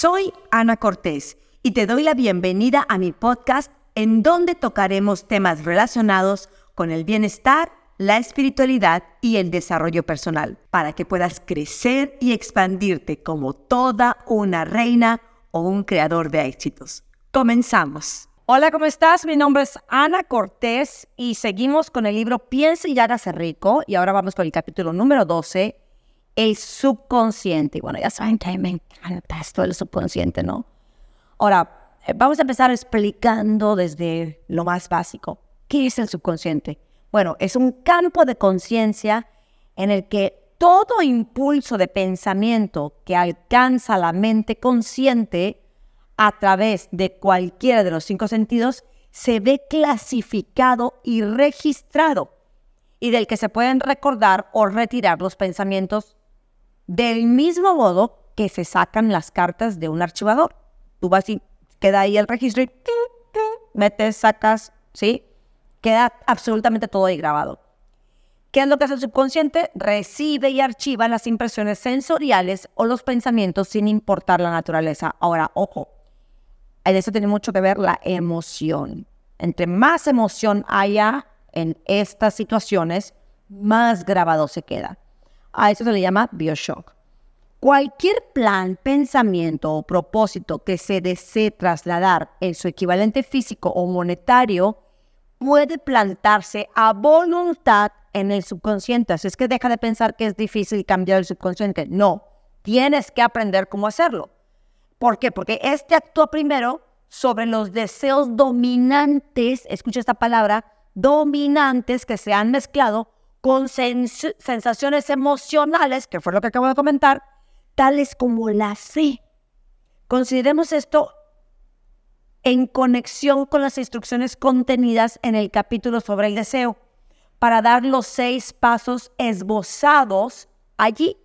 Soy Ana Cortés y te doy la bienvenida a mi podcast en donde tocaremos temas relacionados con el bienestar, la espiritualidad y el desarrollo personal para que puedas crecer y expandirte como toda una reina o un creador de éxitos. Comenzamos. Hola, ¿cómo estás? Mi nombre es Ana Cortés y seguimos con el libro Piensa y hágase rico y ahora vamos con el capítulo número 12 el subconsciente. Y bueno, ya saben que me encanta esto del subconsciente, ¿no? Ahora, eh, vamos a empezar explicando desde lo más básico. ¿Qué es el subconsciente? Bueno, es un campo de conciencia en el que todo impulso de pensamiento que alcanza la mente consciente a través de cualquiera de los cinco sentidos se ve clasificado y registrado y del que se pueden recordar o retirar los pensamientos del mismo modo que se sacan las cartas de un archivador. Tú vas y queda ahí el registro y metes, sacas, ¿sí? Queda absolutamente todo ahí grabado. ¿Qué es lo que hace el subconsciente? Recibe y archiva las impresiones sensoriales o los pensamientos sin importar la naturaleza. Ahora, ojo, en eso tiene mucho que ver la emoción. Entre más emoción haya en estas situaciones, más grabado se queda. A eso se le llama bioshock. Cualquier plan, pensamiento o propósito que se desee trasladar en su equivalente físico o monetario puede plantarse a voluntad en el subconsciente. Así es que deja de pensar que es difícil cambiar el subconsciente. No, tienes que aprender cómo hacerlo. ¿Por qué? Porque este actúa primero sobre los deseos dominantes, escucha esta palabra, dominantes que se han mezclado con sensaciones emocionales, que fue lo que acabo de comentar, tales como la fe. Consideremos esto en conexión con las instrucciones contenidas en el capítulo sobre el deseo, para dar los seis pasos esbozados allí,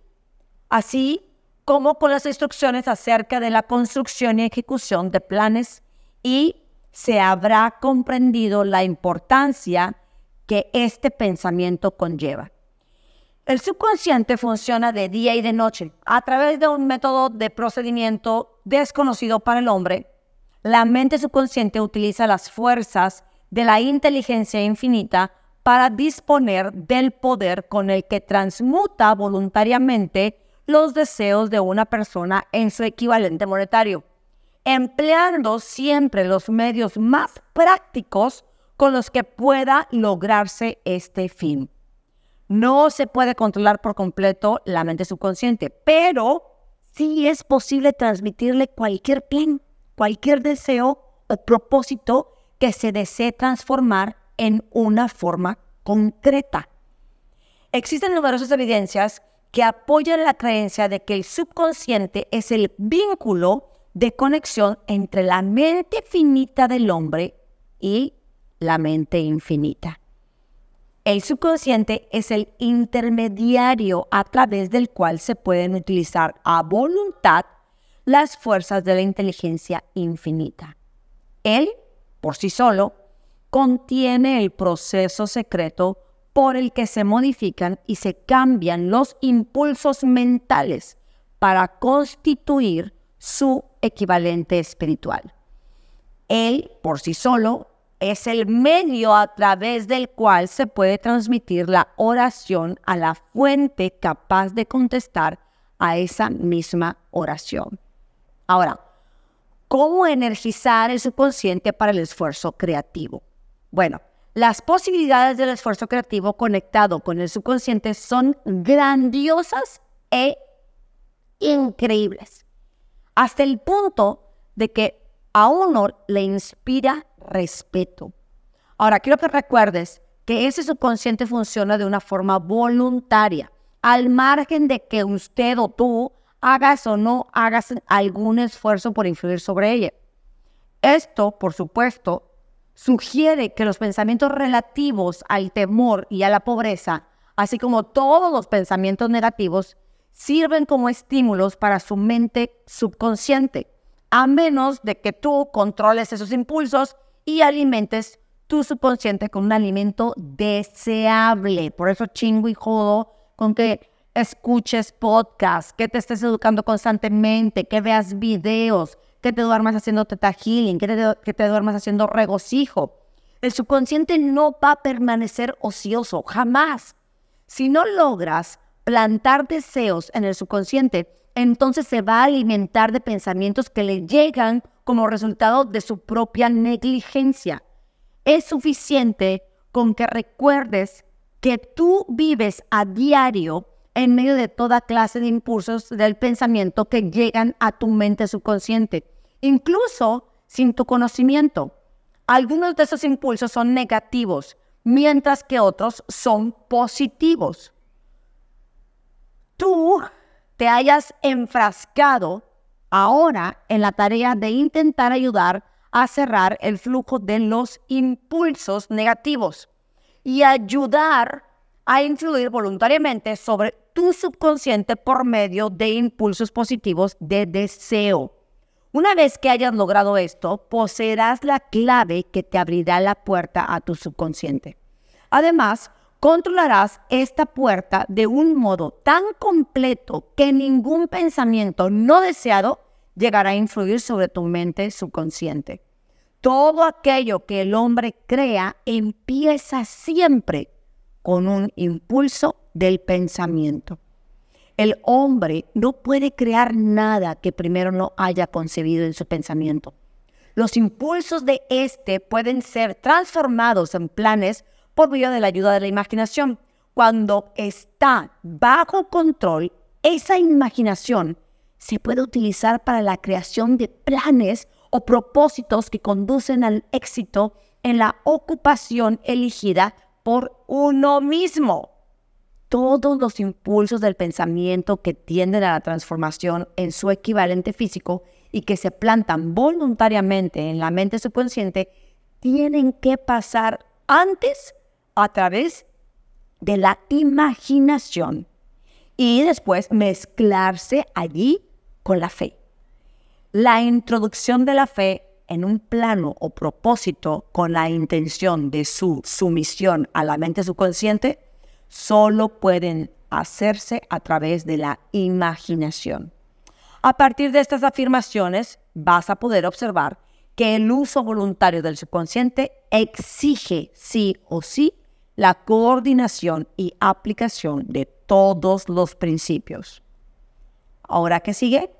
así como con las instrucciones acerca de la construcción y ejecución de planes y se habrá comprendido la importancia que este pensamiento conlleva. El subconsciente funciona de día y de noche a través de un método de procedimiento desconocido para el hombre. La mente subconsciente utiliza las fuerzas de la inteligencia infinita para disponer del poder con el que transmuta voluntariamente los deseos de una persona en su equivalente monetario, empleando siempre los medios más prácticos con los que pueda lograrse este fin. No se puede controlar por completo la mente subconsciente, pero sí es posible transmitirle cualquier plan, cualquier deseo o propósito que se desee transformar en una forma concreta. Existen numerosas evidencias que apoyan la creencia de que el subconsciente es el vínculo de conexión entre la mente finita del hombre y la mente infinita. El subconsciente es el intermediario a través del cual se pueden utilizar a voluntad las fuerzas de la inteligencia infinita. Él, por sí solo, contiene el proceso secreto por el que se modifican y se cambian los impulsos mentales para constituir su equivalente espiritual. Él, por sí solo, es el medio a través del cual se puede transmitir la oración a la fuente capaz de contestar a esa misma oración. Ahora, ¿cómo energizar el subconsciente para el esfuerzo creativo? Bueno, las posibilidades del esfuerzo creativo conectado con el subconsciente son grandiosas e increíbles, hasta el punto de que a uno le inspira respeto. Ahora, quiero que recuerdes que ese subconsciente funciona de una forma voluntaria, al margen de que usted o tú hagas o no hagas algún esfuerzo por influir sobre ella. Esto, por supuesto, sugiere que los pensamientos relativos al temor y a la pobreza, así como todos los pensamientos negativos, sirven como estímulos para su mente subconsciente, a menos de que tú controles esos impulsos y alimentes tu subconsciente con un alimento deseable. Por eso chingo y jodo con que escuches podcasts, que te estés educando constantemente, que veas videos, que te duermas haciendo teta healing, que te, que te duermas haciendo regocijo. El subconsciente no va a permanecer ocioso, jamás. Si no logras plantar deseos en el subconsciente, entonces se va a alimentar de pensamientos que le llegan como resultado de su propia negligencia. Es suficiente con que recuerdes que tú vives a diario en medio de toda clase de impulsos del pensamiento que llegan a tu mente subconsciente incluso sin tu conocimiento. Algunos de esos impulsos son negativos, mientras que otros son positivos. Tú te hayas enfrascado ahora en la tarea de intentar ayudar a cerrar el flujo de los impulsos negativos y ayudar a influir voluntariamente sobre tu subconsciente por medio de impulsos positivos de deseo. Una vez que hayas logrado esto, poseerás la clave que te abrirá la puerta a tu subconsciente. Además, controlarás esta puerta de un modo tan completo que ningún pensamiento no deseado llegará a influir sobre tu mente subconsciente. Todo aquello que el hombre crea empieza siempre con un impulso del pensamiento. El hombre no puede crear nada que primero no haya concebido en su pensamiento. Los impulsos de éste pueden ser transformados en planes por medio de la ayuda de la imaginación. Cuando está bajo control, esa imaginación se puede utilizar para la creación de planes o propósitos que conducen al éxito en la ocupación elegida por uno mismo todos los impulsos del pensamiento que tienden a la transformación en su equivalente físico y que se plantan voluntariamente en la mente subconsciente tienen que pasar antes a través de la imaginación y después mezclarse allí con la fe. La introducción de la fe en un plano o propósito con la intención de su sumisión a la mente subconsciente solo pueden hacerse a través de la imaginación. A partir de estas afirmaciones vas a poder observar que el uso voluntario del subconsciente exige sí o sí la coordinación y aplicación de todos los principios. Ahora que sigue,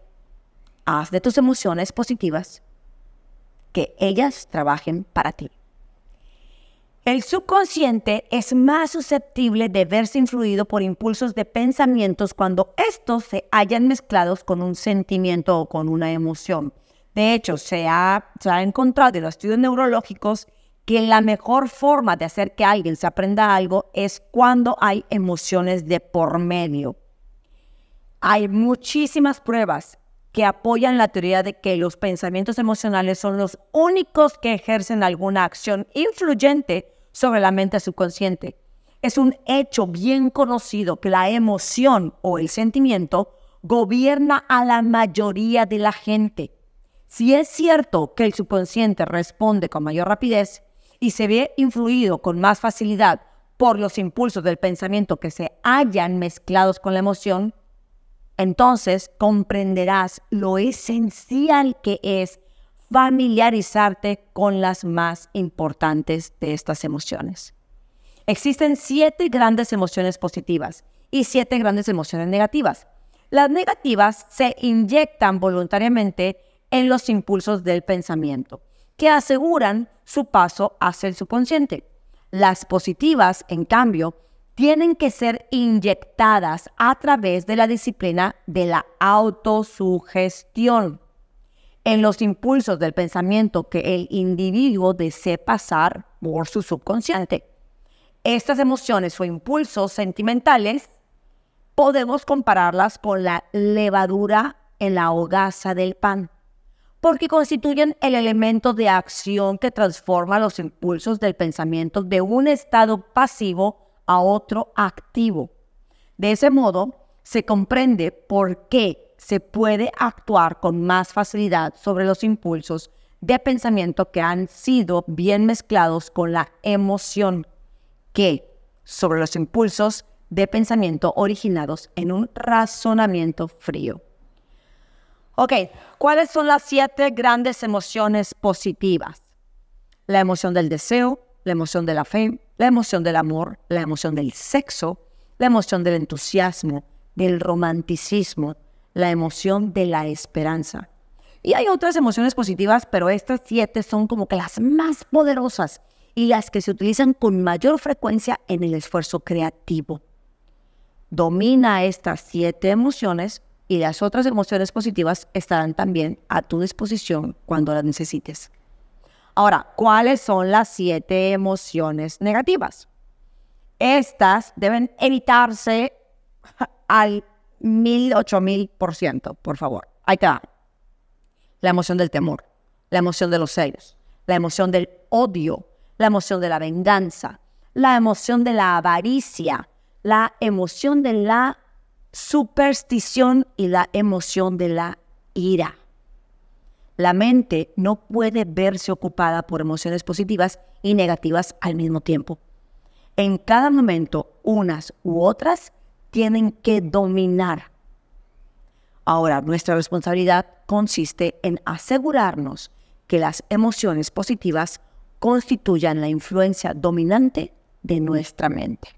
haz de tus emociones positivas que ellas trabajen para ti. El subconsciente es más susceptible de verse influido por impulsos de pensamientos cuando estos se hayan mezclados con un sentimiento o con una emoción. De hecho, se ha, encontrado en los estudios neurológicos que la mejor forma de hacer que alguien se aprenda algo es cuando hay emociones de por medio. Hay muchísimas pruebas que apoyan la teoría de que los pensamientos emocionales son los únicos que ejercen alguna acción influyente sobre la mente subconsciente. Es un hecho bien conocido que la emoción o el sentimiento gobierna a la mayoría de la gente. Si es cierto que el subconsciente responde con mayor rapidez y se ve influido con más facilidad por los impulsos del pensamiento que se hayan mezclados con la emoción, entonces comprenderás lo esencial que es familiarizarte con las más importantes de estas emociones. Existen siete grandes emociones positivas y siete grandes emociones negativas. Las negativas se inyectan voluntariamente en los impulsos del pensamiento, que aseguran su paso hacia el subconsciente. Las positivas, en cambio, tienen que ser inyectadas a través de la disciplina de la autosugestión en los impulsos del pensamiento que el individuo desee pasar por su subconsciente. Estas emociones o impulsos sentimentales podemos compararlas con la levadura en la hogaza del pan, porque constituyen el elemento de acción que transforma los impulsos del pensamiento de un estado pasivo a otro activo. De ese modo, se comprende por qué se puede actuar con más facilidad sobre los impulsos de pensamiento que han sido bien mezclados con la emoción que sobre los impulsos de pensamiento originados en un razonamiento frío. Ok, ¿cuáles son las siete grandes emociones positivas? La emoción del deseo, la emoción de la fe, la emoción del amor, la emoción del sexo, la emoción del entusiasmo, del romanticismo, la emoción de la esperanza. Y hay otras emociones positivas, pero estas siete son como que las más poderosas y las que se utilizan con mayor frecuencia en el esfuerzo creativo. Domina estas siete emociones y las otras emociones positivas estarán también a tu disposición cuando las necesites. Ahora, ¿cuáles son las siete emociones negativas? Estas deben evitarse al mil, ocho mil por ciento, por favor. Ahí está. La emoción del temor, la emoción de los celos, la emoción del odio, la emoción de la venganza, la emoción de la avaricia, la emoción de la superstición y la emoción de la ira. La mente no puede verse ocupada por emociones positivas y negativas al mismo tiempo. En cada momento, unas u otras tienen que dominar. Ahora, nuestra responsabilidad consiste en asegurarnos que las emociones positivas constituyan la influencia dominante de nuestra mente.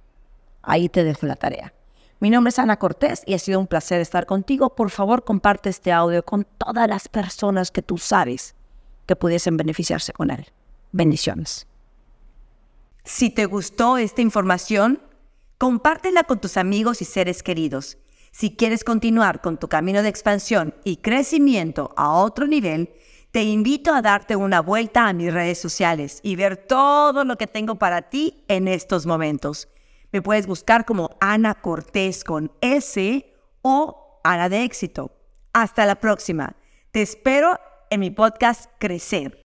Ahí te dejo la tarea. Mi nombre es Ana Cortés y ha sido un placer estar contigo. Por favor, comparte este audio con todas las personas que tú sabes que pudiesen beneficiarse con él. Bendiciones. Si te gustó esta información, compártela con tus amigos y seres queridos. Si quieres continuar con tu camino de expansión y crecimiento a otro nivel, te invito a darte una vuelta a mis redes sociales y ver todo lo que tengo para ti en estos momentos. Me puedes buscar como Ana Cortés con S o Ana de éxito. Hasta la próxima. Te espero en mi podcast Crecer.